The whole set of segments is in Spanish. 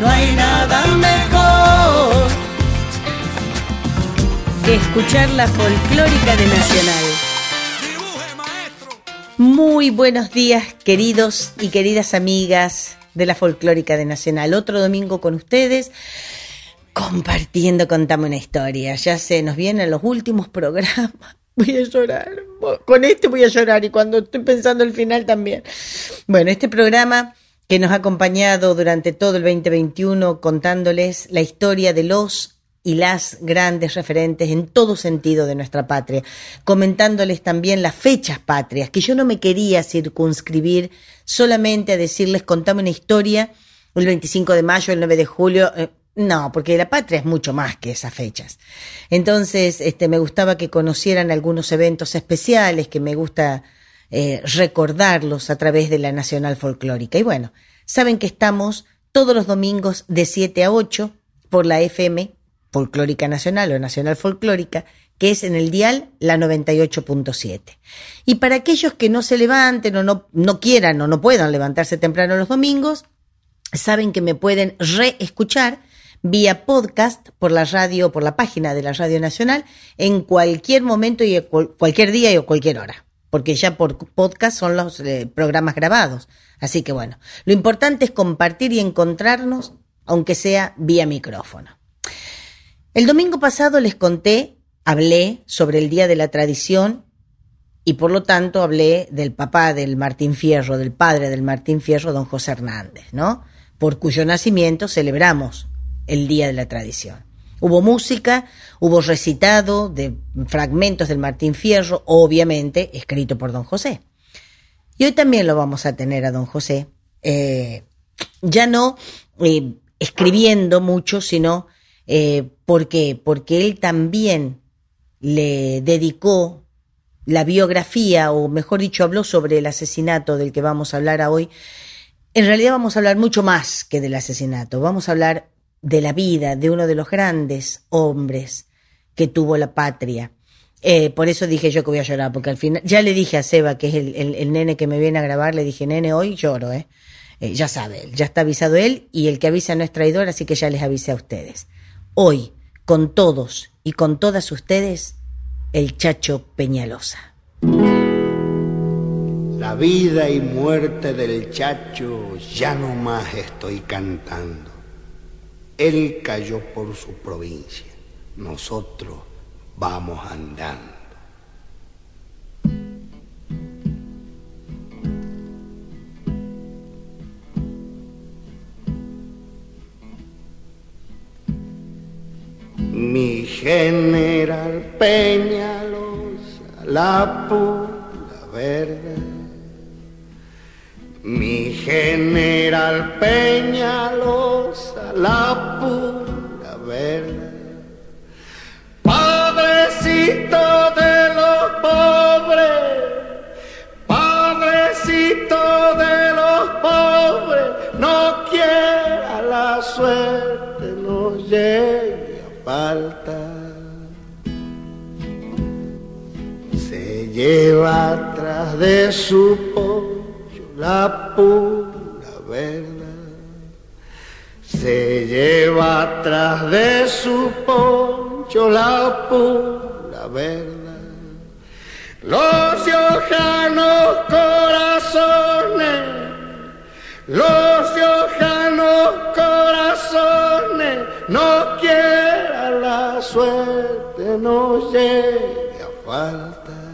No hay nada mejor. Que escuchar la folclórica de Nacional. Dibuje, maestro. Muy buenos días, queridos y queridas amigas de la folclórica de Nacional. Otro domingo con ustedes, compartiendo Contame una historia. Ya se nos vienen los últimos programas. Voy a llorar. Con este voy a llorar y cuando estoy pensando el final también. Bueno, este programa que nos ha acompañado durante todo el 2021 contándoles la historia de los y las grandes referentes en todo sentido de nuestra patria, comentándoles también las fechas patrias, que yo no me quería circunscribir solamente a decirles contame una historia el 25 de mayo, el 9 de julio, eh, no, porque la patria es mucho más que esas fechas. Entonces, este, me gustaba que conocieran algunos eventos especiales, que me gusta eh, recordarlos a través de la Nacional Folclórica. Y bueno, saben que estamos todos los domingos de 7 a 8 por la FM Folclórica Nacional o Nacional Folclórica, que es en el dial la 98.7. Y para aquellos que no se levanten o no, no quieran o no puedan levantarse temprano los domingos, saben que me pueden reescuchar vía podcast por la radio, por la página de la Radio Nacional, en cualquier momento y cualquier día y a cualquier hora, porque ya por podcast son los eh, programas grabados. Así que bueno, lo importante es compartir y encontrarnos, aunque sea vía micrófono. El domingo pasado les conté, hablé sobre el Día de la Tradición y por lo tanto hablé del papá del Martín Fierro, del padre del Martín Fierro, don José Hernández, ¿no? Por cuyo nacimiento celebramos el Día de la Tradición. Hubo música, hubo recitado de fragmentos del Martín Fierro, obviamente escrito por don José. Y hoy también lo vamos a tener a don José, eh, ya no eh, escribiendo mucho, sino eh, porque, porque él también le dedicó la biografía, o mejor dicho, habló sobre el asesinato del que vamos a hablar hoy. En realidad vamos a hablar mucho más que del asesinato, vamos a hablar de la vida de uno de los grandes hombres que tuvo la patria. Eh, por eso dije yo que voy a llorar, porque al final, ya le dije a Seba, que es el, el- nene que me viene a grabar, le dije, nene, hoy lloro, ¿eh? Eh, ya sabe, ya está avisado él, y el que avisa no es traidor, así que ya les avisé a ustedes. Hoy, con todos y con todas ustedes, el Chacho Peñalosa. La vida y muerte del chacho ya no más estoy cantando. Él cayó por su provincia, nosotros vamos andando. Mi general Peñalosa, la pura verdad. Mi general Peñalosa, la pura verdad. Padrecito de los pobres, padrecito de los pobres, no quiera la suerte nos llegue a faltar. Se lleva atrás de su pollo la pura verdad. Se lleva atrás de su poncho la pura verdad. Los yojanos corazones, los yojanos corazones no quieren suerte no llegue a falta.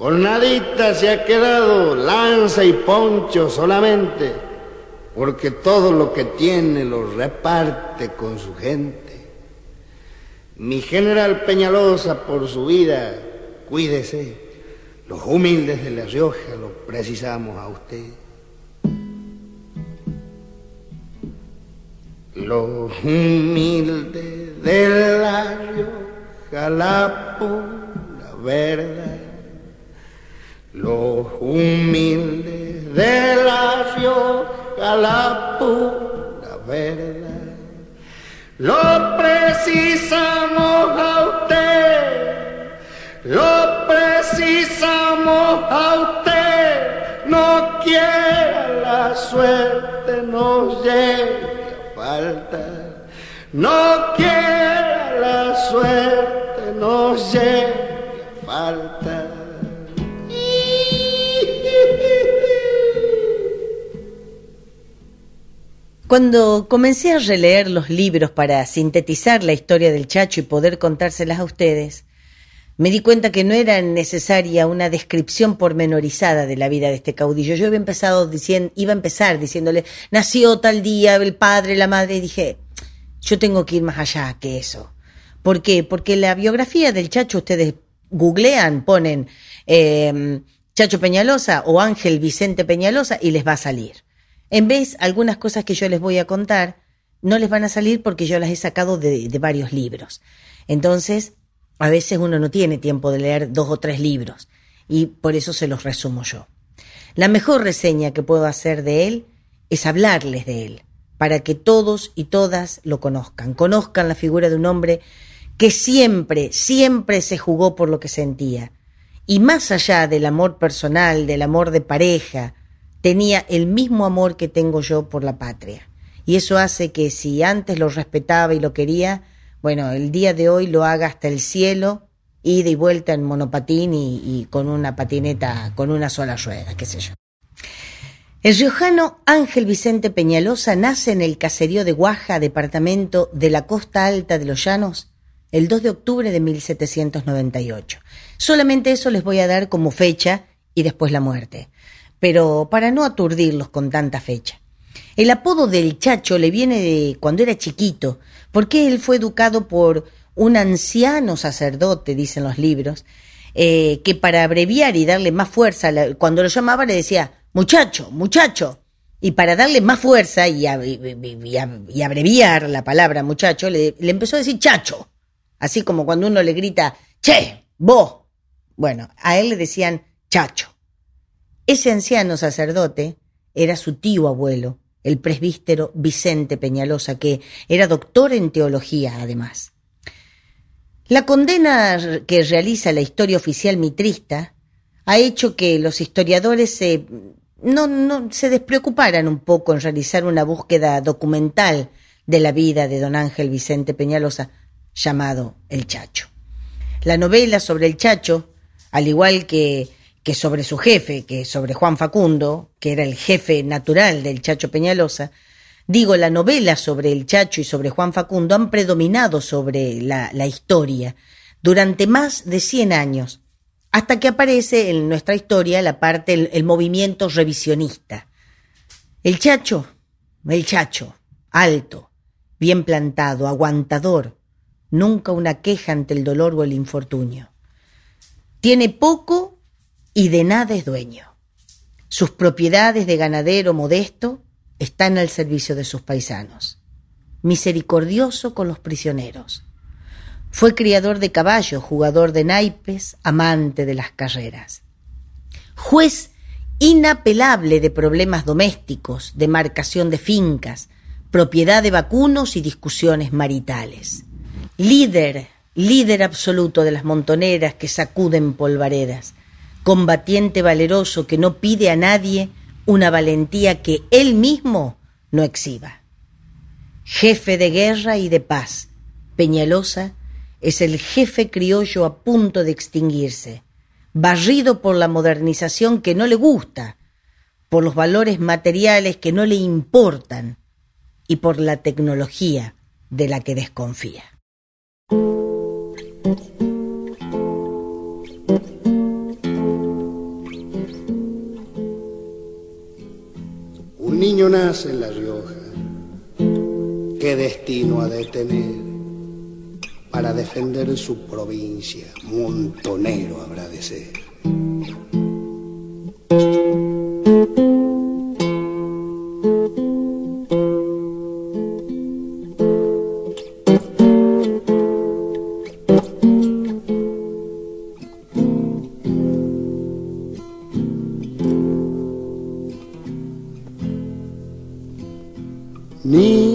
Con nadita se ha quedado lanza y poncho solamente, porque todo lo que tiene lo reparte con su gente. Mi general Peñalosa, por su vida, cuídese. Los humildes de La Rioja lo precisamos a usted. Los humildes de La Rioja, la pura verdad. Los humildes de La Rioja, la pura verdad. Lo precisamos a usted, lo precisamos a usted. No quiera la suerte nos lleve a falta. No quiera la suerte nos lleve a falta. Cuando comencé a releer los libros para sintetizar la historia del Chacho y poder contárselas a ustedes, me di cuenta que no era necesaria una descripción pormenorizada de la vida de este caudillo. Yo había empezado diciendo, iba a empezar diciéndole, nació tal día el padre, la madre, y dije, yo tengo que ir más allá que eso. ¿Por qué? Porque la biografía del Chacho ustedes googlean, ponen eh, Chacho Peñalosa o Ángel Vicente Peñalosa y les va a salir. En vez, algunas cosas que yo les voy a contar no les van a salir porque yo las he sacado de, de, varios libros. Entonces, a veces uno no tiene tiempo de leer dos o tres libros y por eso se los resumo yo. La mejor reseña que puedo hacer de él es hablarles de él, para que todos y todas lo conozcan, conozcan la figura de un hombre que siempre, siempre se jugó por lo que sentía. Y más allá del amor personal, del amor de pareja, tenía el mismo amor que tengo yo por la patria. Y eso hace que si antes lo respetaba y lo quería, bueno, el día de hoy lo haga hasta el cielo, ida y vuelta en monopatín y, con una patineta, con una sola rueda, qué sé yo. El riojano Ángel Vicente Peñalosa nace en el caserío de Guaja, departamento de la costa alta de los Llanos, el 2 de octubre de 1798. Solamente eso les voy a dar como fecha y después la muerte pero para no aturdirlos con tanta fecha. El apodo del Chacho le viene de cuando era chiquito, porque él fue educado por un anciano sacerdote, dicen los libros, eh, que para abreviar y darle más fuerza, cuando lo llamaba le decía, muchacho, muchacho, y para darle más fuerza y, abreviar la palabra muchacho, le, le empezó a decir chacho, así como cuando uno le grita, che, vos. Bueno, a él le decían chacho. Ese anciano sacerdote era su tío abuelo, el presbítero Vicente Peñalosa, que era doctor en teología además. La condena que realiza la historia oficial mitrista ha hecho que los historiadores se, no, no, se despreocuparan un poco en realizar una búsqueda documental de la vida de don Ángel Vicente Peñalosa, llamado El Chacho. La novela sobre el Chacho, al igual que que sobre su jefe, que sobre Juan Facundo, que era el jefe natural del Chacho Peñalosa, digo, la novela sobre el Chacho y sobre Juan Facundo han predominado sobre la, historia durante más de 100 años, hasta que aparece en nuestra historia la parte, el, el movimiento revisionista. El Chacho, el Chacho, alto, bien plantado, aguantador, nunca una queja ante el dolor o el infortunio. Tiene poco y de nada es dueño. Sus propiedades de ganadero modesto están al servicio de sus paisanos. Misericordioso con los prisioneros. Fue criador de caballos, jugador de naipes, amante de las carreras. Juez inapelable de problemas domésticos, de marcación de fincas, propiedad de vacunos y discusiones maritales. Líder, líder absoluto de las montoneras que sacuden polvaredas combatiente valeroso que no pide a nadie una valentía que él mismo no exhiba. Jefe de guerra y de paz, Peñalosa es el jefe criollo a punto de extinguirse, barrido por la modernización que no le gusta, por los valores materiales que no le importan y por la tecnología de la que desconfía. Niño nace en La Rioja, qué destino ha de tener para defender su provincia, montonero habrá de ser. Nee.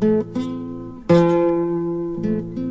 Thank you.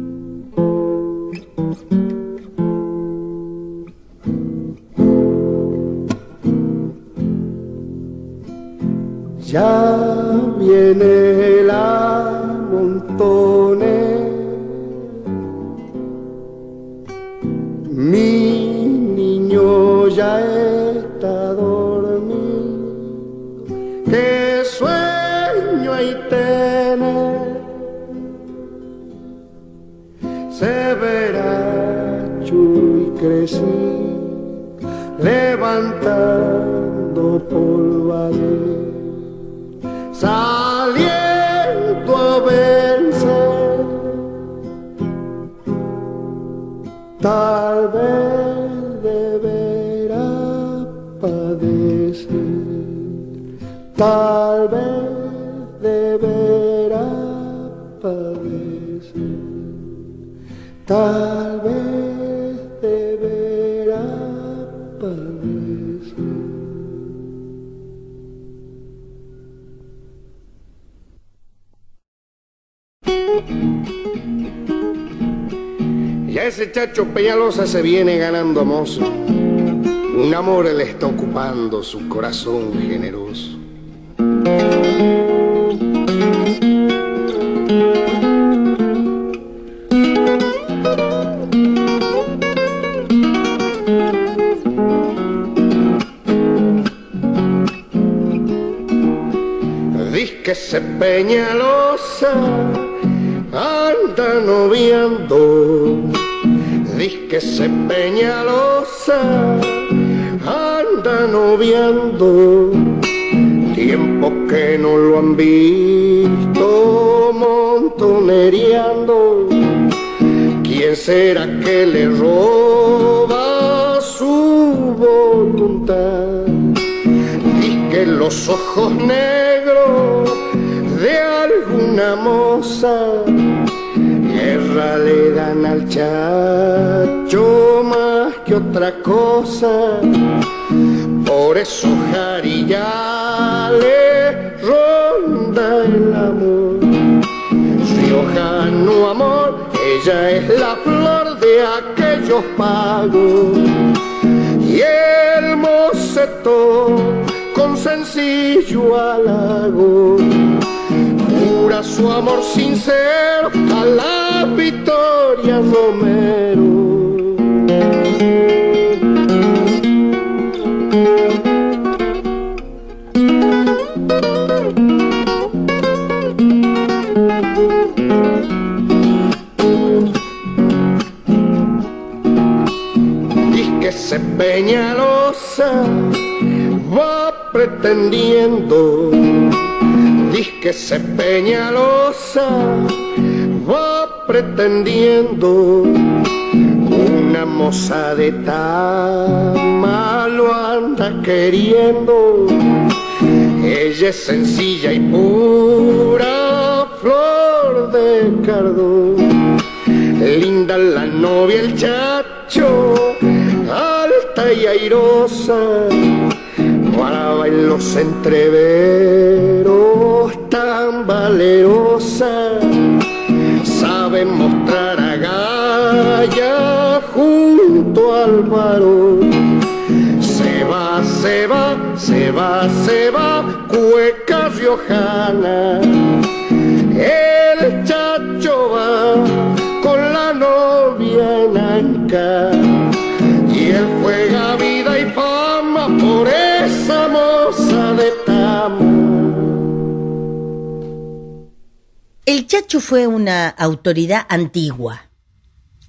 Se viene ganando mozo. Un amor le está ocupando su corazón generoso. Que se Peñalosa anda noviando. Diz que se Peñalosa anda noviando. Tiempo que no lo han visto montonereando. ¿Quién será que le roba su voluntad? Diz que los ojos negros de alguna moza guerra le dan al chacho más que otra cosa. Por eso Jarilla le ronda el amor. Riojano amor Ella es la flor de aquellos pagos y el moceto con sencillo halago jura su amor sincero a la Victoria Romero. Dice se Peñalosa va pretendiendo que se Peñalosa va pretendiendo una moza de Tama lo anda queriendo. Ella es sencilla y pura flor de cardón. Linda la novia, el chacho, alta y airosa, para en los entreveros tan valerosa, sabe mostrar a Gaia junto al varón. Se va, se va, se va, se va, cueca riojana. El chacho va con la novia en El Chacho fue una autoridad antigua,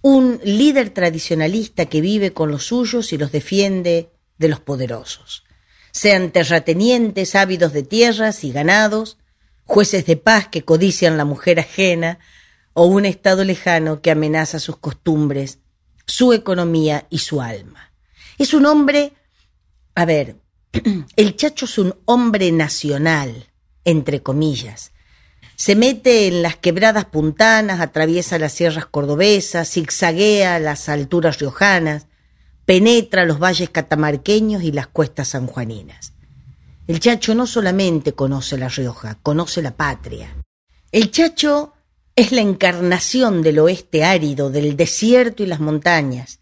un líder tradicionalista que vive con los suyos y los defiende de los poderosos, sean terratenientes ávidos de tierras y ganados, jueces de paz que codician la mujer ajena, o un Estado lejano que amenaza sus costumbres, su economía y su alma. Es un hombre, a ver, el Chacho es un hombre nacional, entre comillas, se mete en las quebradas puntanas, atraviesa las sierras cordobesas, zigzaguea las alturas riojanas, penetra los valles catamarqueños y las cuestas sanjuaninas. El Chacho no solamente conoce La Rioja, conoce la patria. El Chacho es la encarnación del oeste árido, del desierto y las montañas,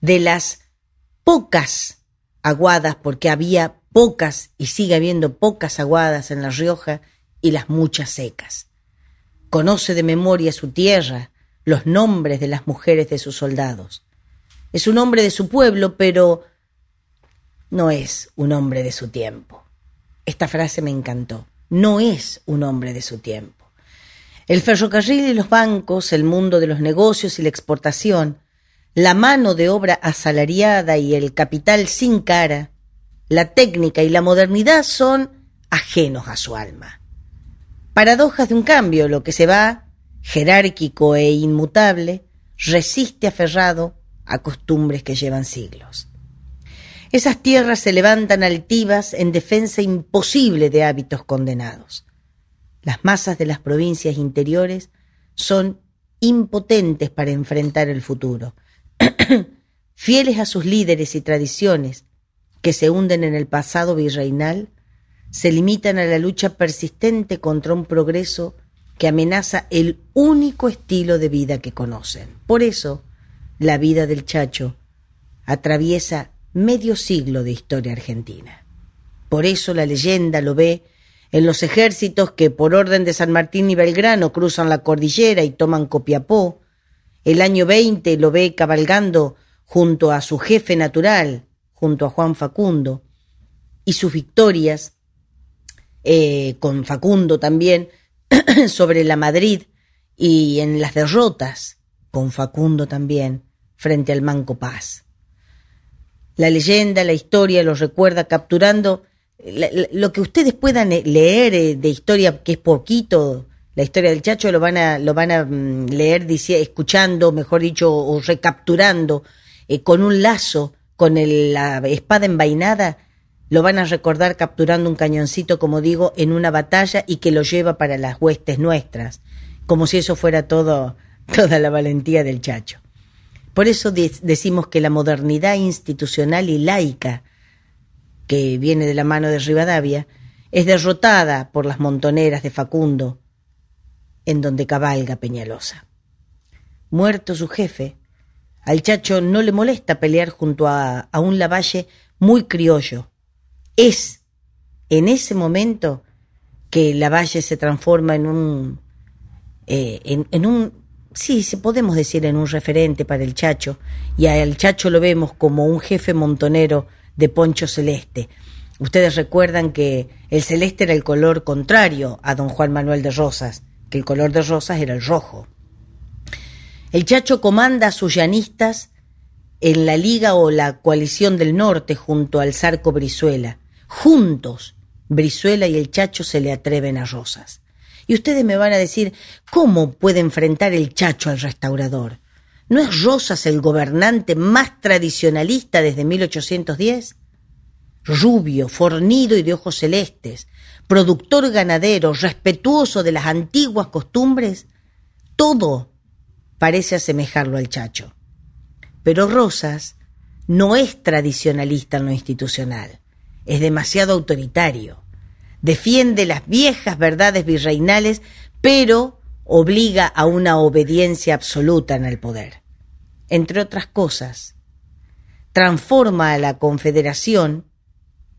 de las pocas aguadas, porque había pocas y sigue habiendo pocas aguadas en La Rioja, y las muchas secas. Conoce de memoria su tierra, los nombres de las mujeres de sus soldados. Es un hombre de su pueblo, pero no es un hombre de su tiempo. Esta frase me encantó. No es un hombre de su tiempo. El ferrocarril y los bancos, el mundo de los negocios y la exportación, la mano de obra asalariada y el capital sin cara, la técnica y la modernidad son ajenos a su alma. Paradojas de un cambio, lo que se va, jerárquico e inmutable, resiste aferrado a costumbres que llevan siglos. Esas tierras se levantan altivas en defensa imposible de hábitos condenados. Las masas de las provincias interiores son impotentes para enfrentar el futuro, fieles a sus líderes y tradiciones que se hunden en el pasado virreinal, se limitan a la lucha persistente contra un progreso que amenaza el único estilo de vida que conocen. Por eso, la vida del Chacho atraviesa medio siglo de historia argentina. Por eso la leyenda lo ve en los ejércitos que por orden de San Martín y Belgrano cruzan la cordillera y toman Copiapó. El año 20 lo ve cabalgando junto a su jefe natural, junto a Juan Facundo, y sus victorias eh, con Facundo también, sobre la Madrid y en las derrotas con Facundo también frente al Manco Paz. La leyenda, la historia lo recuerda capturando lo que ustedes puedan leer eh, de historia, que es poquito, la historia del Chacho lo van a, lo van a mm, leer escuchando, mejor dicho, o recapturando eh, con un lazo, con la espada envainada lo van a recordar capturando un cañoncito, como digo, en una batalla y que lo lleva para las huestes nuestras, como si eso fuera todo, toda la valentía del chacho. Por eso decimos que la modernidad institucional y laica, que viene de la mano de Rivadavia, es derrotada por las montoneras de Facundo, en donde cabalga Peñalosa. muerto su jefe, al chacho no le molesta pelear junto a, un lavalle muy criollo. Es en ese momento que Lavalle se transforma en un, eh, en, un, sí, se podemos decir en un referente para el Chacho, y al Chacho lo vemos como un jefe montonero de poncho celeste. Ustedes recuerdan que el celeste era el color contrario a don Juan Manuel de Rosas, que el color de Rosas era el rojo. El Chacho comanda a sus llanistas en la Liga o la Coalición del Norte junto al Zarco Brizuela. Juntos, Brizuela y el Chacho se le atreven a Rosas. Y ustedes me van a decir, ¿cómo puede enfrentar el Chacho al restaurador? ¿No es Rosas el gobernante más tradicionalista desde 1810? Rubio, fornido y de ojos celestes, productor ganadero, respetuoso de las antiguas costumbres, todo parece asemejarlo al Chacho. Pero Rosas no es tradicionalista en lo institucional, es demasiado autoritario. Defiende las viejas verdades virreinales, pero obliga a una obediencia absoluta en el poder. Entre otras cosas, transforma a la Confederación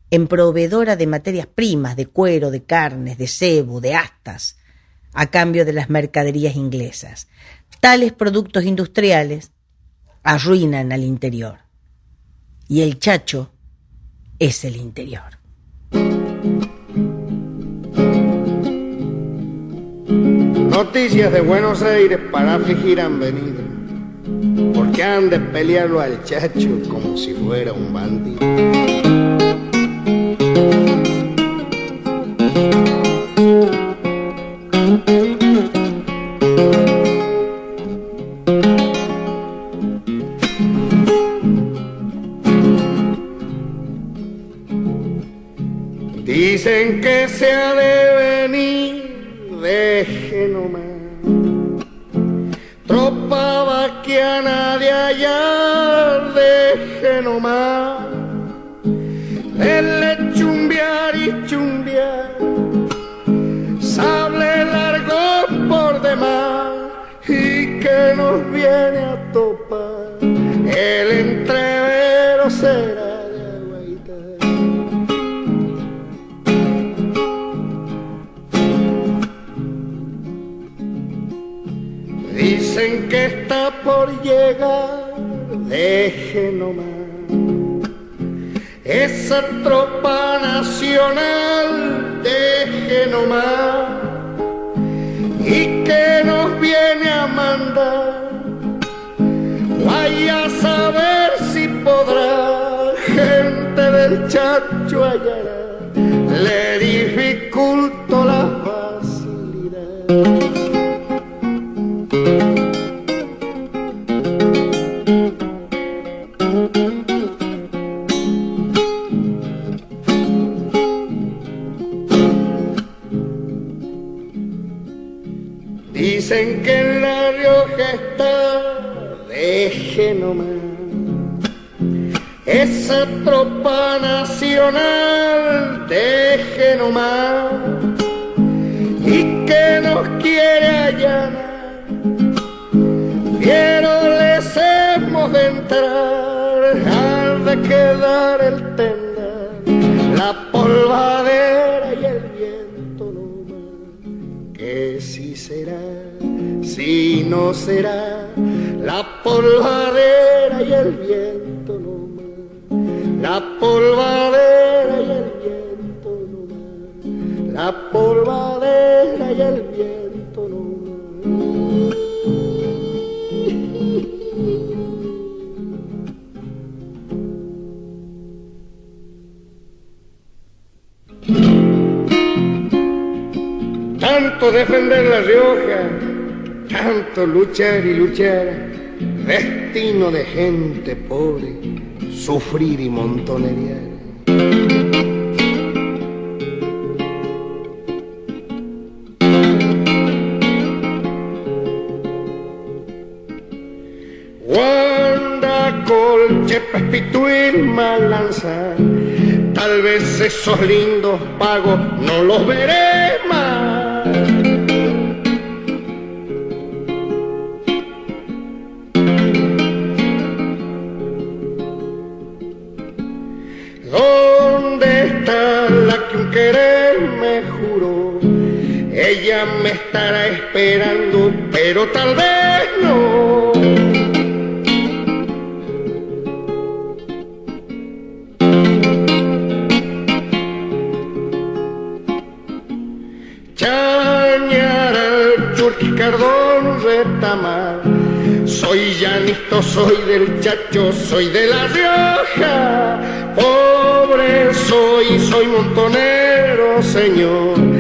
en proveedora de materias primas, de cuero, de carnes, de cebo, de astas, a cambio de las mercaderías inglesas. Tales productos industriales arruinan al interior. Y el chacho es el interior. Noticias de Buenos Aires para afligir han venido, porque han de pelearlo al chacho como si fuera un bandido. Luchar y luchar, destino de gente pobre, sufrir y montonería. Wanda, colche, pespituín, malanza, tal vez esos lindos pagos no los veré me estará esperando, pero tal vez no. Chañara, churquicardón, retamar. Soy llanito, soy del chacho, soy de la Rioja. Pobre soy, soy montonero, señor.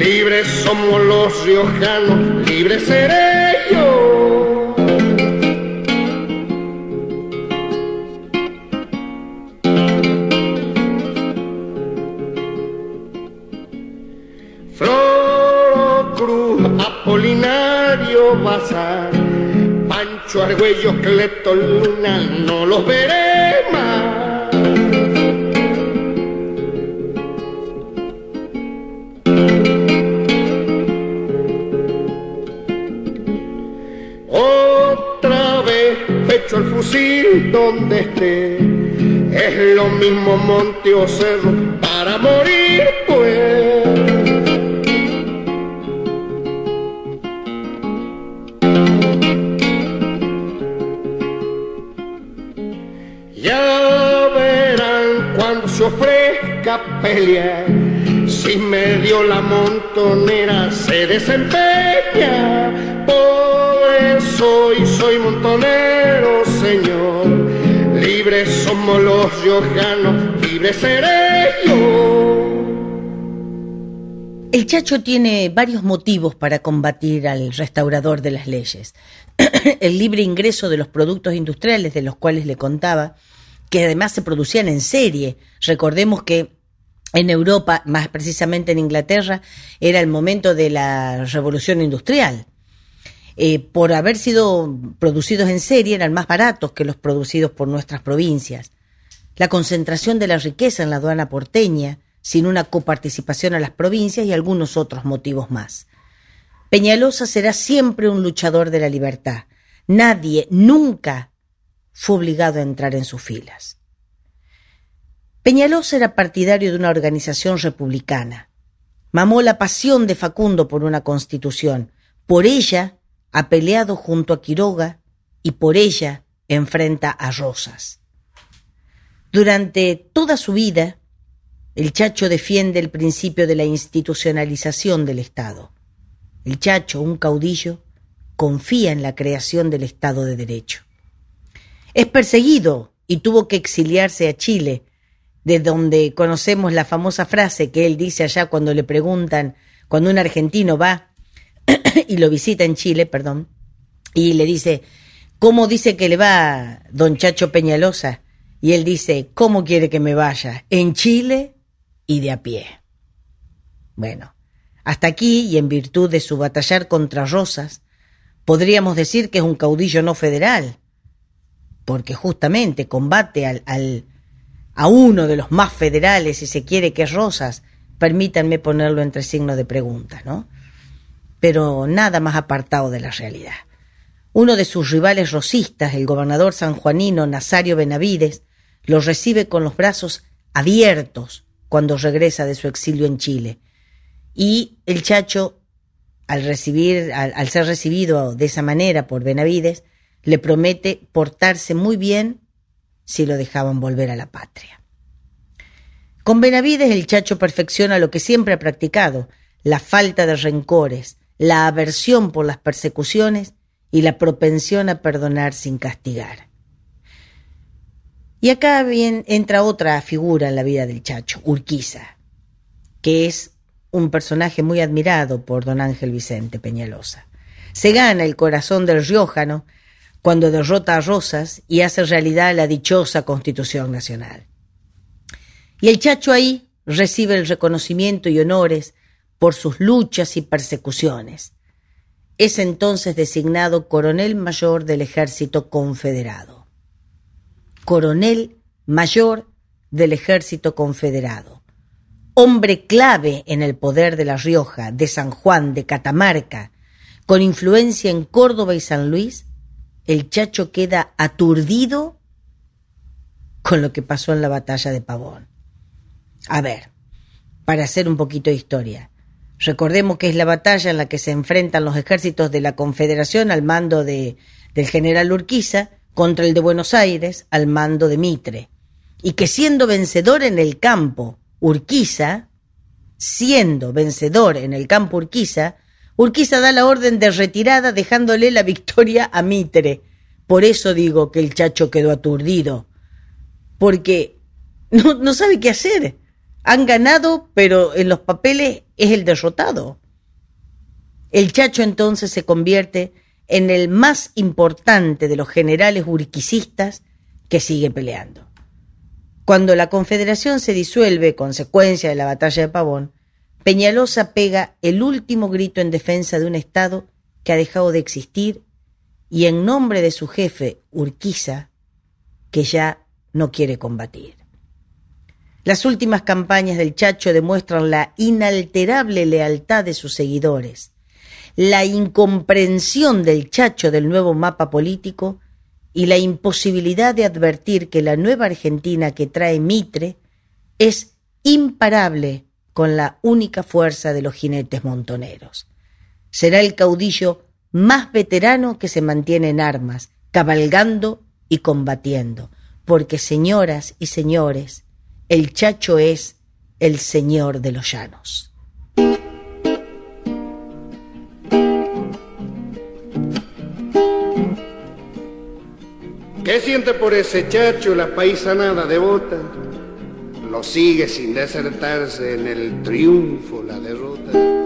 Libres somos los riojanos, libres seré yo. Floro Cruz, Apolinario Bazar, Pancho Argüello, Cleto Luna, no los veré donde es lo mismo monte o cerro para morir pues. Ya verán cuando se ofrezca pelear. Si medio la montonera se desempeña. Pobre soy, soy montonero, señor. Libres somos los libres seré yo. El Chacho tiene varios motivos para combatir al restaurador de las leyes. El libre ingreso de los productos industriales de los cuales le contaba, que además se producían en serie. Recordemos que en Europa, más precisamente en Inglaterra, era el momento de la revolución industrial. Eh, por haber sido producidos en serie, eran más baratos que los producidos por nuestras provincias. La concentración de la riqueza en la aduana porteña, sin una coparticipación a las provincias y algunos otros motivos más. Peñalosa será siempre un luchador de la libertad. Nadie, nunca, fue obligado a entrar en sus filas. Peñalosa era partidario de una organización republicana. Mamó la pasión de Facundo por una constitución. Por ella ha peleado junto a Quiroga y por ella enfrenta a Rosas. Durante toda su vida, el Chacho defiende el principio de la institucionalización del Estado. El Chacho, un caudillo, confía en la creación del Estado de Derecho. Es perseguido y tuvo que exiliarse a Chile, de donde conocemos la famosa frase que él dice allá cuando le preguntan, cuando un argentino va y lo visita en Chile, perdón, y le dice, ¿cómo dice que le va don Chacho Peñalosa? Y él dice, ¿cómo quiere que me vaya? ¿En Chile? y de a pie. Bueno, hasta aquí, y en virtud de su batallar contra Rosas, podríamos decir que es un caudillo no federal, porque justamente combate al, a uno de los más federales, si se quiere, que es Rosas, permítanme ponerlo entre signos de pregunta, ¿no? Pero nada más apartado de la realidad. Uno de sus rivales rosistas, el gobernador sanjuanino Nazario Benavides, lo recibe con los brazos abiertos cuando regresa de su exilio en Chile. Y el Chacho, al, recibir, al, al, ser recibido de esa manera por Benavides, le promete portarse muy bien si lo dejaban volver a la patria. Con Benavides el Chacho perfecciona lo que siempre ha practicado, la falta de rencores, la aversión por las persecuciones y la propensión a perdonar sin castigar. Y acá bien entra otra figura en la vida del Chacho, Urquiza, que es un personaje muy admirado por don Ángel Vicente Peñalosa. Se gana el corazón del riojano cuando derrota a Rosas y hace realidad la dichosa Constitución Nacional. Y el Chacho ahí recibe el reconocimiento y honores por sus luchas y persecuciones. Es entonces designado coronel mayor del ejército confederado coronel mayor del ejército confederado, hombre clave en el poder de La Rioja, de San Juan, de Catamarca, con influencia en Córdoba y San Luis, el Chacho queda aturdido con lo que pasó en la batalla de Pavón. A ver, para hacer un poquito de historia, Recordemos que es la batalla en la que se enfrentan los ejércitos de la Confederación al mando de, del general Urquiza contra el de Buenos Aires al mando de Mitre. Y que siendo vencedor en el campo Urquiza, siendo vencedor en el campo Urquiza, Urquiza da la orden de retirada dejándole la victoria a Mitre. Por eso digo que el chacho quedó aturdido, porque no, no sabe qué hacer. Han ganado, pero en los papeles es el derrotado. El Chacho entonces se convierte en el más importante de los generales urquicistas que sigue peleando. Cuando la Confederación se disuelve, consecuencia de la batalla de Pavón, Peñalosa pega el último grito en defensa de un Estado que ha dejado de existir y en nombre de su jefe, Urquiza, que ya no quiere combatir. Las últimas campañas del Chacho demuestran la inalterable lealtad de sus seguidores, la incomprensión del Chacho del nuevo mapa político y la imposibilidad de advertir que la nueva Argentina que trae Mitre es imparable con la única fuerza de los jinetes montoneros. Será el caudillo más veterano que se mantiene en armas, cabalgando y combatiendo, porque señoras y señores, el Chacho es el señor de los llanos. ¿Qué siente por ese chacho la paisanada devota? Lo sigue sin desertarse en el triunfo, la derrota.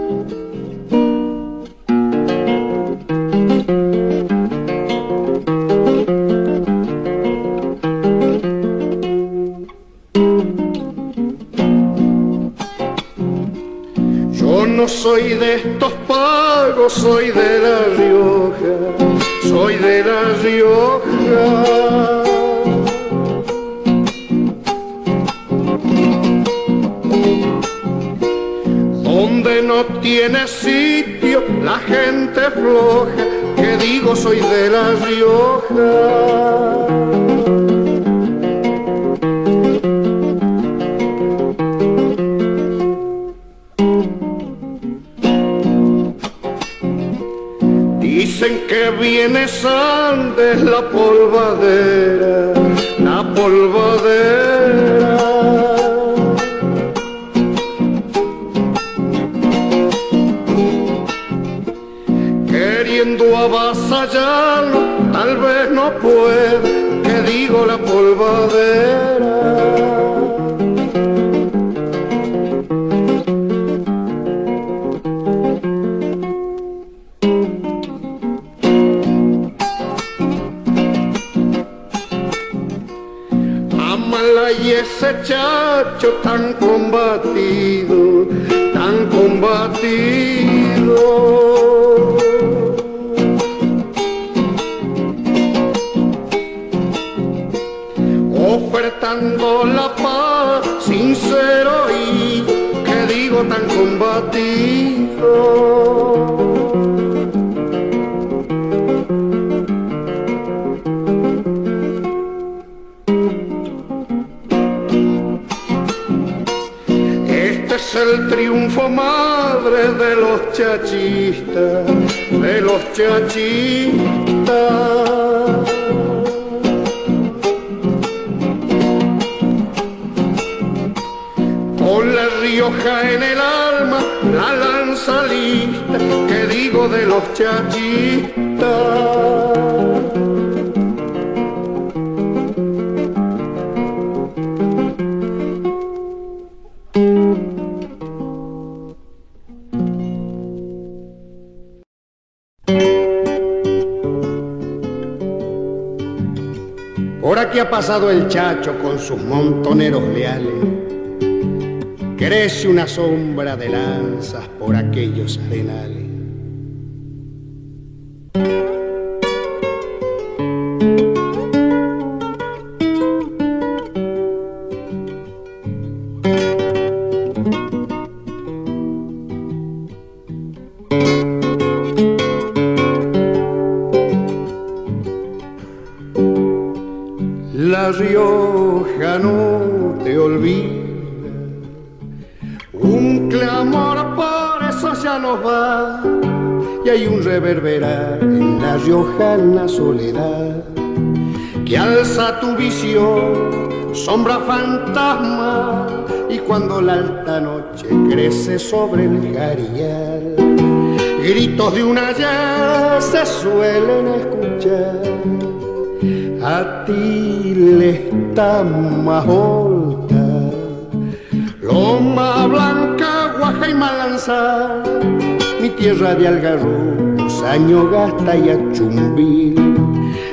Soy de estos pagos, soy de La Rioja, soy de La Rioja. El triunfo madre de los chachistas, de los chachistas. Con la Rioja en el alma, la lanza lista, que digo de los chachistas. Pasado el chacho con sus montoneros leales. Crece una sombra de lanzas por aquellos arenales. Soledad que alza tu visión, sombra fantasma y cuando la alta noche crece sobre el garillal, gritos de una ya se suelen escuchar. A ti le está más Loma blanca, guaja y malanza, mi tierra de algarrobos, gasta y achumbil,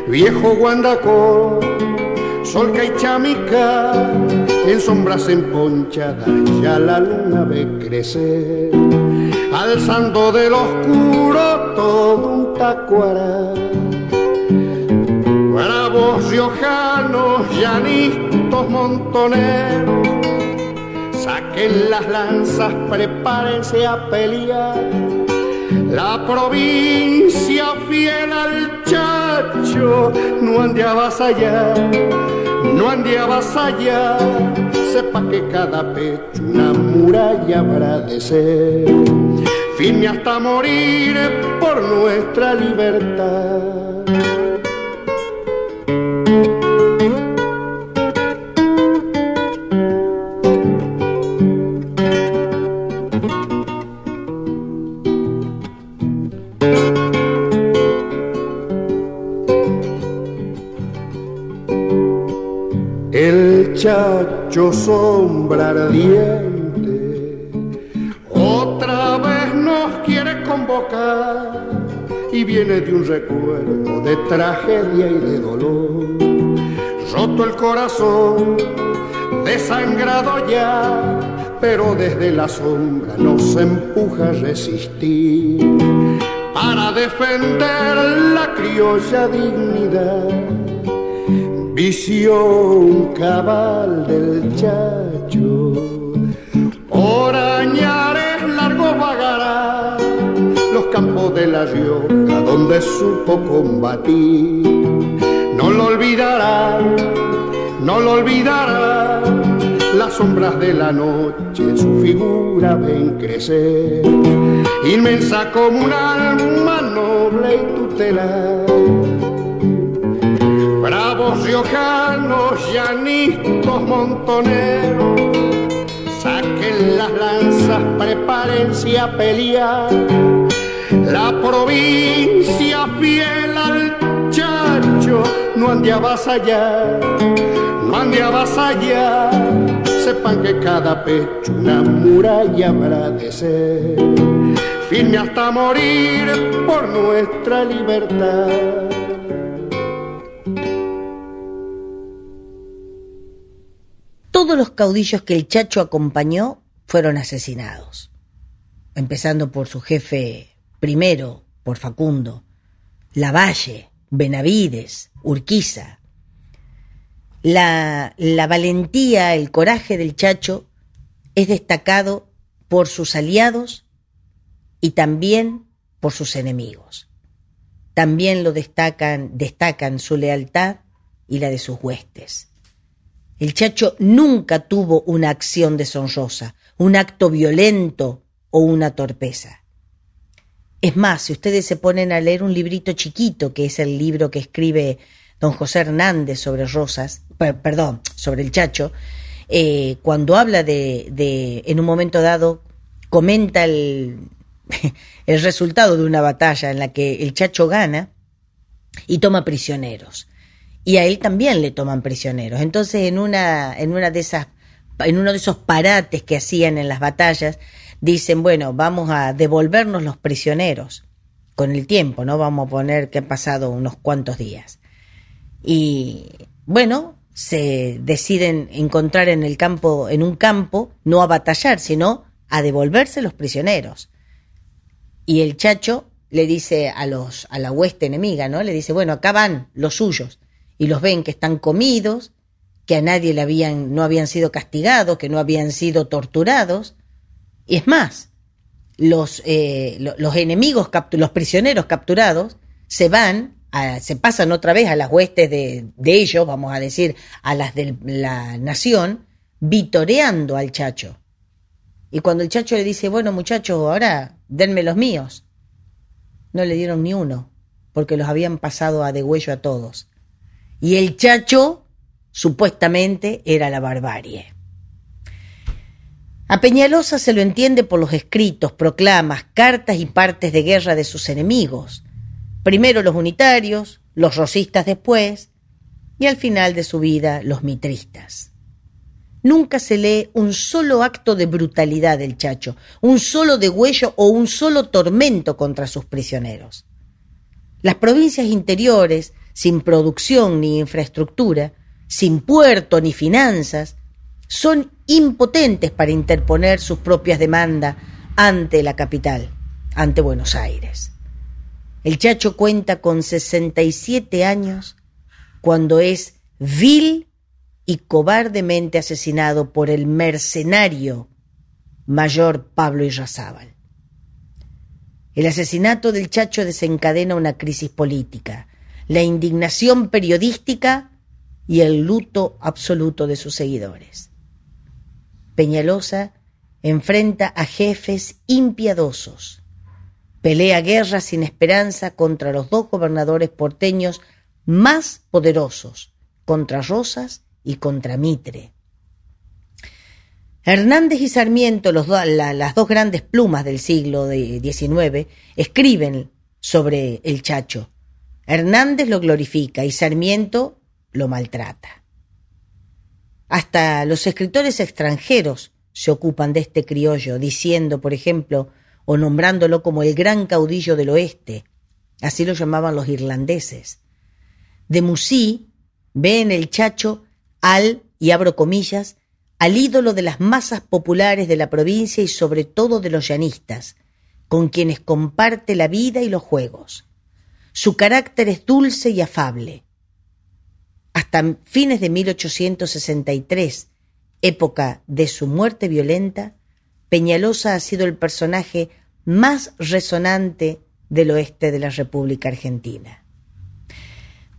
viejo guandacó, solca y chamica, en sombras emponchadas ya la luna ve crecer, alzando del oscuro todo un tacuara. Bravos riojanos, llanistos montoneros, Saquen las lanzas, prepárense a pelear. La provincia fiel al chacho no ande a vasallar, no ande a vasallar. Sepa que cada pecho una muralla habrá de ser, firme hasta morir por nuestra libertad. Sombra ardiente, otra vez nos quiere convocar y viene de un recuerdo de tragedia y de dolor. Roto el corazón, desangrado ya, pero desde la sombra nos empuja a resistir para defender la criolla dignidad visión cabal del chacho. Por añares largos vagará los campos de la Rioja donde supo combatir. No lo olvidará, no lo olvidará. Las sombras de la noche su figura ven crecer, inmensa como un alma noble y tutelar bravos riojanos, llanistos montoneros, saquen las lanzas, prepárense a pelear. La provincia fiel al chacho no ande a vasallar, no ande a vasallar. Sepan que cada pecho una muralla habrá de ser, firme hasta morir por nuestra libertad. Todos los caudillos que el Chacho acompañó fueron asesinados, empezando por su jefe primero, por Facundo, Lavalle, Benavides, Urquiza. La, la valentía, el coraje del Chacho es destacado por sus aliados y también por sus enemigos. También lo destacan, destacan su lealtad y la de sus huestes. El Chacho nunca tuvo una acción deshonrosa, un acto violento o una torpeza. Es más, si ustedes se ponen a leer un librito chiquito, que es el libro que escribe don José Hernández sobre Rosas, perdón, sobre el Chacho, eh, cuando habla de, de, en un momento dado, comenta el, el resultado de una batalla en la que el Chacho gana y toma prisioneros y a él también le toman prisioneros. Entonces, en una, en una de esas, en uno de esos parates que hacían en las batallas, dicen, bueno, vamos a devolvernos los prisioneros con el tiempo, ¿no? Vamos a poner que han pasado unos cuantos días. Y bueno, se deciden encontrar en el campo, en un campo, no a batallar, sino a devolverse los prisioneros. Y el chacho le dice a los, a la hueste enemiga, ¿no? Le dice, bueno, acá van los suyos y los ven que están comidos, que a nadie le habían, no habían sido castigados, que no habían sido torturados. Y es más, los, eh, los enemigos, los prisioneros capturados, se van, se pasan otra vez a las huestes de, de ellos, vamos a decir, a las de la nación, vitoreando al chacho. Y cuando el chacho le dice, bueno muchachos, ahora denme los míos, no le dieron ni uno, porque los habían pasado a degüello a todos. Y el chacho, supuestamente, era la barbarie. A Peñalosa se lo entiende por los escritos, proclamas, cartas y partes de guerra de sus enemigos. Primero los unitarios, los rosistas después, y al final de su vida los mitristas. Nunca se lee un solo acto de brutalidad del Chacho, un solo degüello o un solo tormento contra sus prisioneros. Las provincias interiores, sin producción ni infraestructura, sin puerto ni finanzas, son impotentes para interponer sus propias demandas ante la capital, ante Buenos Aires. El Chacho cuenta con 67 años cuando es vil y cobardemente asesinado por el mercenario mayor Pablo Irrazábal. El asesinato del Chacho desencadena una crisis política, la indignación periodística y el luto absoluto de sus seguidores. Peñalosa enfrenta a jefes impiadosos, pelea guerra sin esperanza contra los dos gobernadores porteños más poderosos, contra Rosas y contra Mitre. Hernández y Sarmiento, las dos grandes plumas del siglo XIX, escriben sobre el Chacho. Hernández lo glorifica y Sarmiento lo maltrata. Hasta los escritores extranjeros se ocupan de este criollo, diciendo, por ejemplo, o nombrándolo como el gran caudillo del oeste, así lo llamaban los irlandeses. De Musí ve en el Chacho al, y abro comillas, al ídolo de las masas populares de la provincia y sobre todo de los llanistas, con quienes comparte la vida y los juegos. Su carácter es dulce y afable. Hasta fines de 1863, época de su muerte violenta, Peñalosa ha sido el personaje más resonante del oeste de la República Argentina.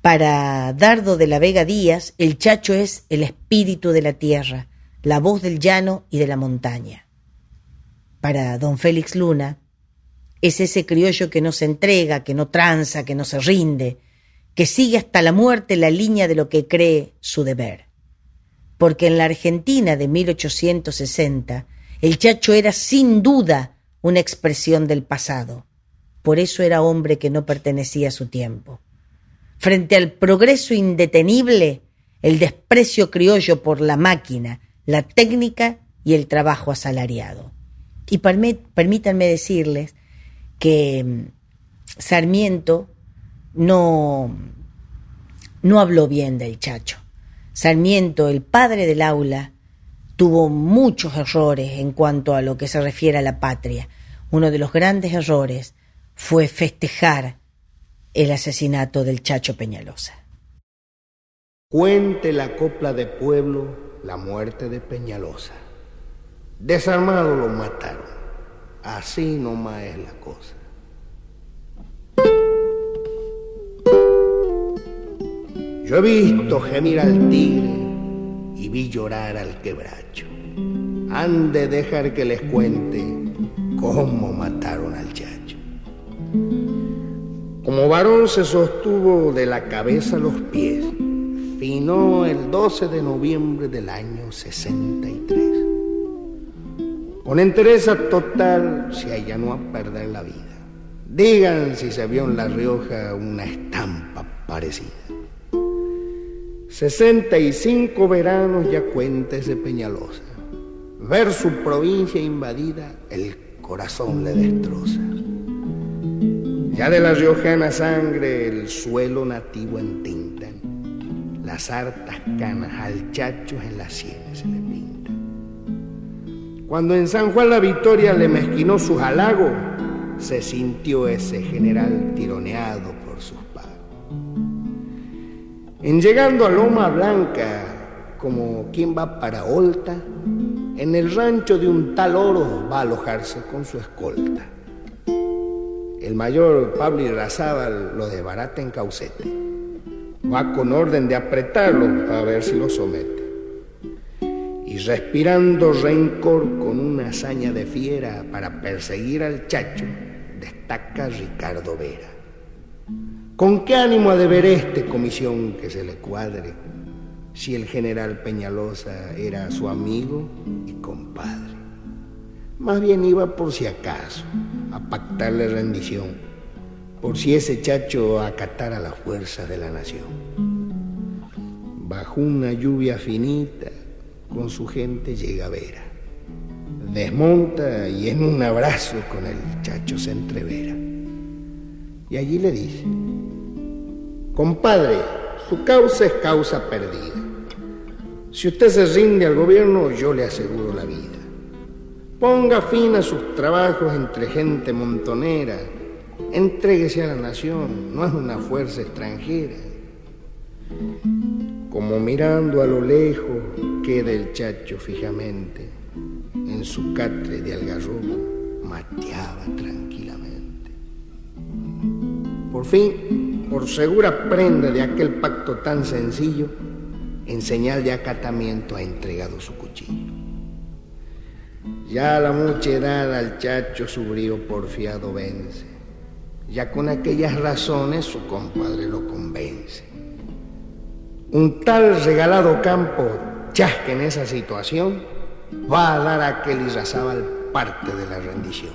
Para Dardo de la Vega Díaz, el chacho es el espíritu de la tierra, la voz del llano y de la montaña. Para don Félix Luna, es ese criollo que no se entrega, que no tranza, que no se rinde, que sigue hasta la muerte la línea de lo que cree su deber. Porque en la Argentina de 1860, el chacho era sin duda una expresión del pasado. Por eso era hombre que no pertenecía a su tiempo frente al progreso indetenible, el desprecio criollo por la máquina, la técnica y el trabajo asalariado. Y permítanme decirles que mm, Sarmiento no, no habló bien del Chacho. Sarmiento, el padre del aula, tuvo muchos errores en cuanto a lo que se refiere a la patria. Uno de los grandes errores fue festejar el asesinato del Chacho Peñalosa. Cuente la copla de pueblo la muerte de Peñalosa. Desarmado lo mataron. Así nomás es la cosa. Yo he visto gemir al tigre y vi llorar al quebracho. Han de dejar que les cuente cómo mataron al chacho. Como varón se sostuvo de la cabeza a los pies. Finó el 12 de noviembre del año 63. Con entereza total se allanó a perder la vida. Digan si se vio en La Rioja una estampa parecida. 65 veranos ya cuenta ese Peñalosa. Ver su provincia invadida, el corazón le destroza. Ya de la riojana sangre el suelo nativo entintan, las hartas canas al chacho en las sienes se le pintan. Cuando en San Juan la Victoria le mezquinó su halago, se sintió ese general tironeado por sus pagos. En llegando a Loma Blanca, como quien va para Olta, en el rancho de un tal oro va a alojarse con su escolta. El mayor Pablo Irrazábal lo desbarata en caucete. Va con orden de apretarlo a ver si lo somete. Respirando rencor con una hazaña de fiera para perseguir al chacho, destaca Ricardo Vera. ¿Con qué ánimo ha de ver este comisión que se le cuadre si el general Peñalosa era su amigo y compadre? Más bien iba por si acaso a pactarle rendición, por si ese chacho acatara la fuerza de la nación. Bajo una lluvia finita, con su gente llega a Vera. Desmonta y en un abrazo con el chacho se entrevera. Y allí le dice, compadre, su causa es causa perdida. Si usted se rinde al gobierno, yo le aseguro la vida. Ponga fin a sus trabajos entre gente montonera. Entréguese a la nación, no es una fuerza extranjera. Como mirando a lo lejos queda el chacho fijamente, en su catre de algarrobo mateaba tranquilamente. Por fin, por segura prenda de aquel pacto tan sencillo, en señal de acatamiento ha entregado su cuchillo. Ya la mucha edad al chacho su brío porfiado vence. Ya con aquellas razones su compadre lo convence. Un tal regalado campo, chasque en esa situación, va a dar a aquel Irrazábal parte de la rendición.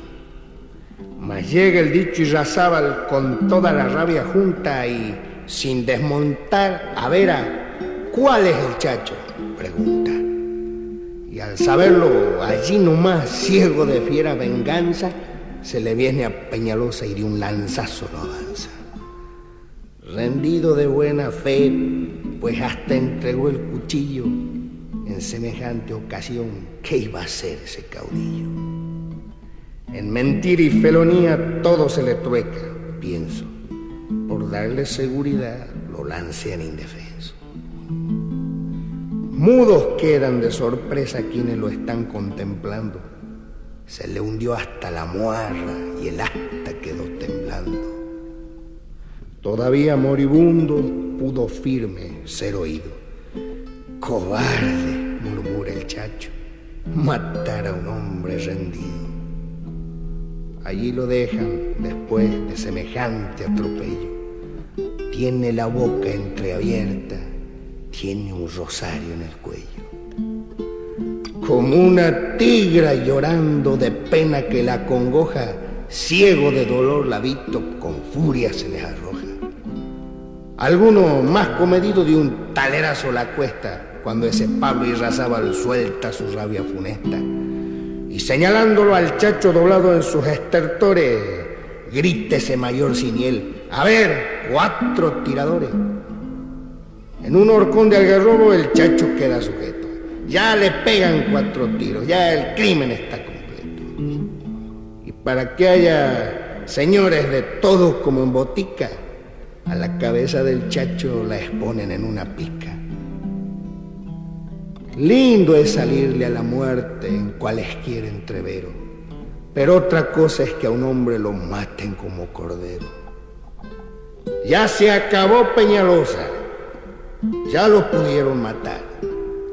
Mas llega el dicho Irrazábal con toda la rabia junta y, sin desmontar, a ver a, ¿cuál es el chacho? Pregunta. Y al saberlo, allí nomás, ciego de fiera venganza, se le viene a Peñalosa y de un lanzazo lo avanza. Rendido de buena fe, pues hasta entregó el cuchillo en semejante ocasión, ¿qué iba a hacer ese caudillo? En mentira y felonía todo se le trueca, pienso. Por darle seguridad lo lancean indefenso. Mudos quedan de sorpresa quienes lo están contemplando. Se le hundió hasta la muarra y el asta quedó temblando. Todavía moribundo pudo firme ser oído. Cobarde, murmura el chacho, matar a un hombre rendido. Allí lo dejan después de semejante atropello. Tiene la boca entreabierta tiene un rosario en el cuello. Como una tigra llorando de pena que la congoja, ciego de dolor la visto, con furia se les arroja. Alguno más comedido de un talerazo la cuesta cuando ese Pablo Irrazábal suelta su rabia funesta y señalándolo al chacho doblado en sus estertores, grita ese mayor siniel, a ver, cuatro tiradores. En un horcón de algarrobo el chacho queda sujeto. Ya le pegan cuatro tiros, ya el crimen está completo. Y para que haya señores de todos como en botica, a la cabeza del chacho la exponen en una pica. Lindo es salirle a la muerte en cualesquiera entrevero, pero otra cosa es que a un hombre lo maten como cordero. Ya se acabó Peñalosa. Ya lo pudieron matar.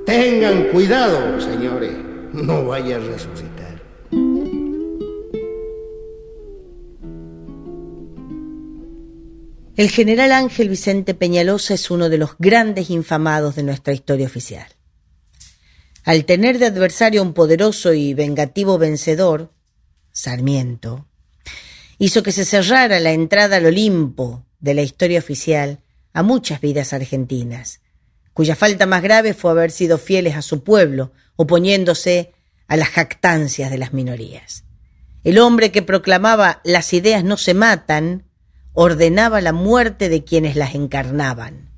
Tengan cuidado, señores. No vaya a resucitar. El general Ángel Vicente Peñalosa es uno de los grandes infamados de nuestra historia oficial. Al tener de adversario un poderoso y vengativo vencedor, Sarmiento, hizo que se cerrara la entrada al Olimpo de la historia oficial a muchas vidas argentinas, cuya falta más grave fue haber sido fieles a su pueblo, oponiéndose a las jactancias de las minorías. El hombre que proclamaba las ideas no se matan, ordenaba la muerte de quienes las encarnaban.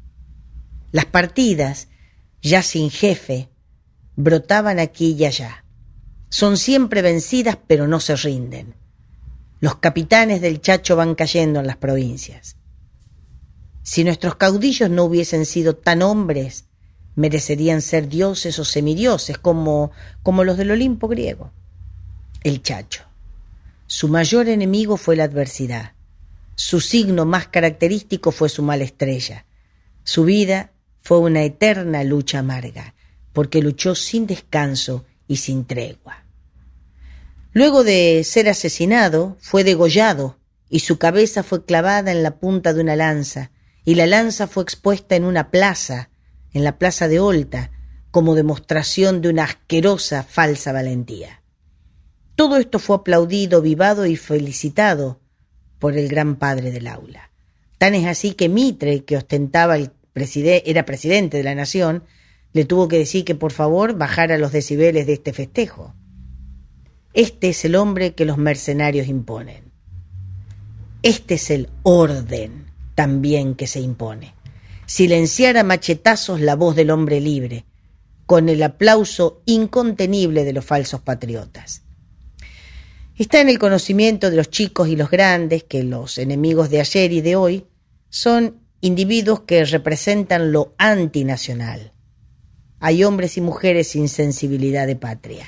Las partidas, ya sin jefe, brotaban aquí y allá. Son siempre vencidas, pero no se rinden. Los capitanes del Chacho van cayendo en las provincias. Si nuestros caudillos no hubiesen sido tan hombres, merecerían ser dioses o semidioses, como, como los del Olimpo griego. El Chacho. Su mayor enemigo fue la adversidad. Su signo más característico fue su mala estrella. Su vida fue una eterna lucha amarga. porque luchó sin descanso y sin tregua. Luego de ser asesinado, fue degollado y su cabeza fue clavada en la punta de una lanza, y la lanza fue expuesta en una plaza, en la plaza de Olta, como demostración de una asquerosa falsa valentía. Todo esto fue aplaudido, vivado y felicitado por el gran padre del aula. Tan es así que Mitre, que ostentaba el era presidente de la nación, le tuvo que decir que por favor bajara los decibeles de este festejo. Este es el hombre que los mercenarios imponen. Este es el orden también que se impone. Silenciar a machetazos la voz del hombre libre, con el aplauso incontenible de los falsos patriotas. Está en el conocimiento de los chicos y los grandes que los enemigos de ayer y de hoy son individuos que representan lo antinacional. Hay hombres y mujeres sin sensibilidad de patria.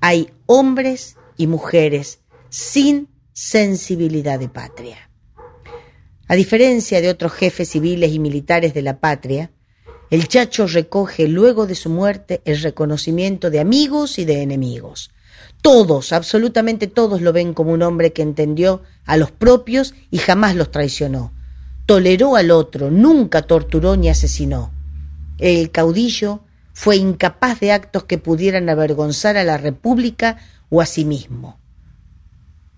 Hay hombres y mujeres sin sensibilidad de patria. A diferencia de otros jefes civiles y militares de la patria, el Chacho recoge luego de su muerte el reconocimiento de amigos y de enemigos. Todos, absolutamente todos lo ven como un hombre que entendió a los propios y jamás los traicionó. Toleró al otro, nunca torturó ni asesinó. El caudillo fue incapaz de actos que pudieran avergonzar a la República o a sí mismo.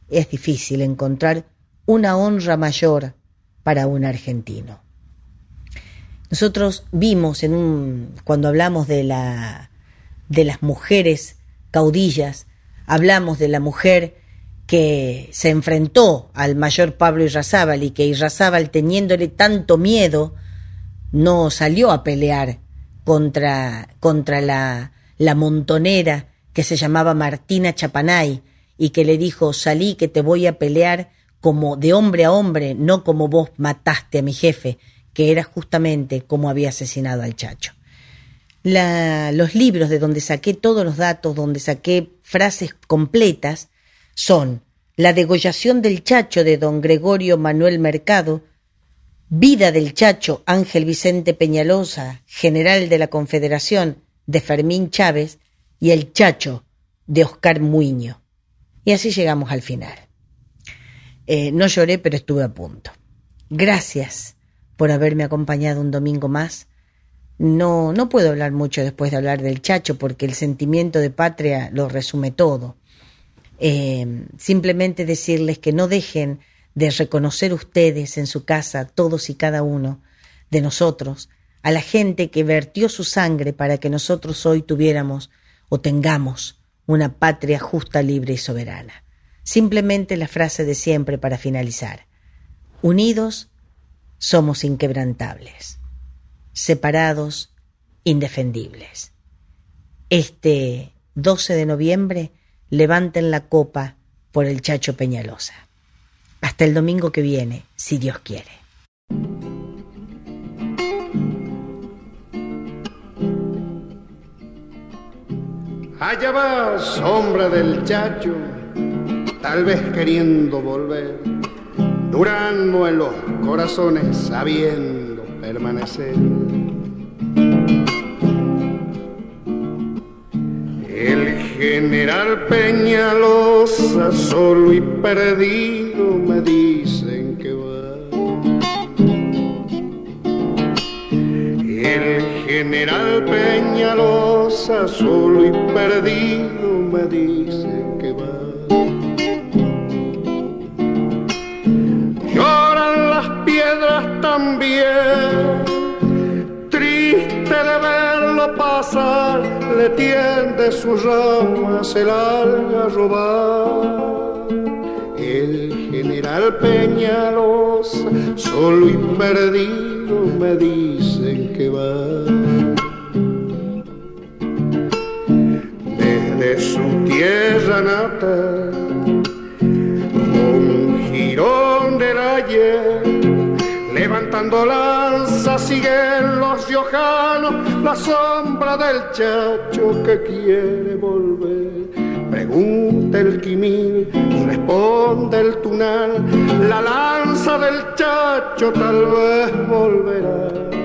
Es difícil encontrar una honra mayor para un argentino. Nosotros vimos en un cuando hablamos de la de las mujeres caudillas, hablamos de la mujer que se enfrentó al mayor Pablo Irrazábal y que Irrazábal teniéndole tanto miedo no salió a pelear contra, contra la, la montonera que se llamaba Martina Chapanay y que le dijo salí que te voy a pelear como de hombre a hombre, no como vos mataste a mi jefe, que era justamente como había asesinado al chacho. los libros de donde saqué todos los datos, donde saqué frases completas, son La degollación del chacho de don Gregorio Manuel Mercado, Vida del Chacho Ángel Vicente Peñalosa, general de la Confederación de Fermín Chávez, y El Chacho de Oscar Muiño. Y así llegamos al final. Eh, no lloré, pero estuve a punto. Gracias por haberme acompañado un domingo más. No, no puedo hablar mucho después de hablar del Chacho, porque el sentimiento de patria lo resume todo. Eh, simplemente decirles que no dejen de reconocer ustedes en su casa, todos y cada uno de nosotros, a la gente que vertió su sangre para que nosotros hoy tuviéramos o tengamos una patria justa, libre y soberana. Simplemente la frase de siempre para finalizar. Unidos somos inquebrantables, separados indefendibles. Este 12 de noviembre levanten la copa por el Chacho Peñalosa. Hasta el domingo que viene, si Dios quiere. Allá va sombra del Chacho tal vez queriendo volver, durando en los corazones sabiendo permanecer. El general Peñalosa, solo y perdido, me dicen que va. El general Peñalosa, solo y perdido, me dicen también. Triste de verlo pasar, le tiende sus ramas el robar El general Peñalosa, solo y perdido, me dicen que va. Desde su tierra natal, un girón del ayer Levantando lanza siguen los riojanos, la sombra del chacho que quiere volver. Pregunta el quimil, responde el tunal, la lanza del chacho tal vez volverá.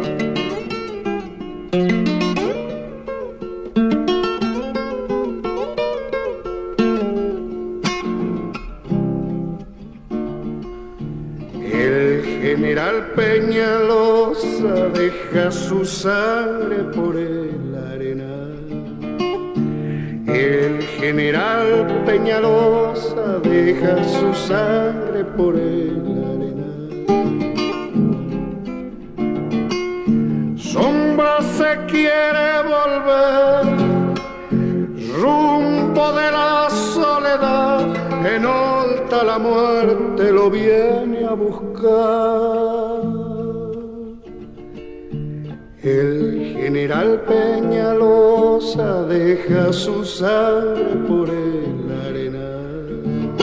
General Peñalosa deja su sangre por el arenal. El general Peñalosa deja su sangre por el arenal. Sombra se quiere volver rumbo de la soledad en alta la muerte lo viene a buscar. El general Peñalosa deja su sangre por el arenal.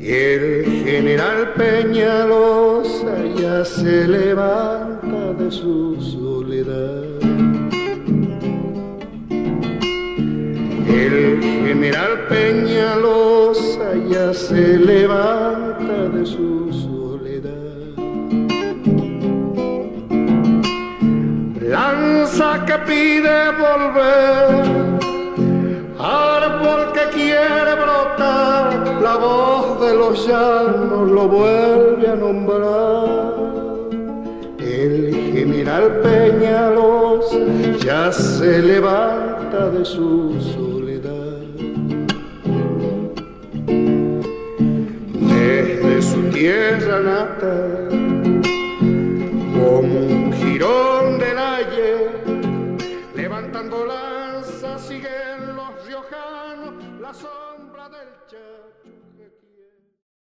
El general Peñalosa ya se levanta de su soledad. El general Peñalosa ya se levanta de su Lanza que pide volver, árbol que quiere brotar, la voz de los llanos lo vuelve a nombrar. El general Peñalosa ya se levanta de su soledad. Desde su tierra natal, como un jirón levantando la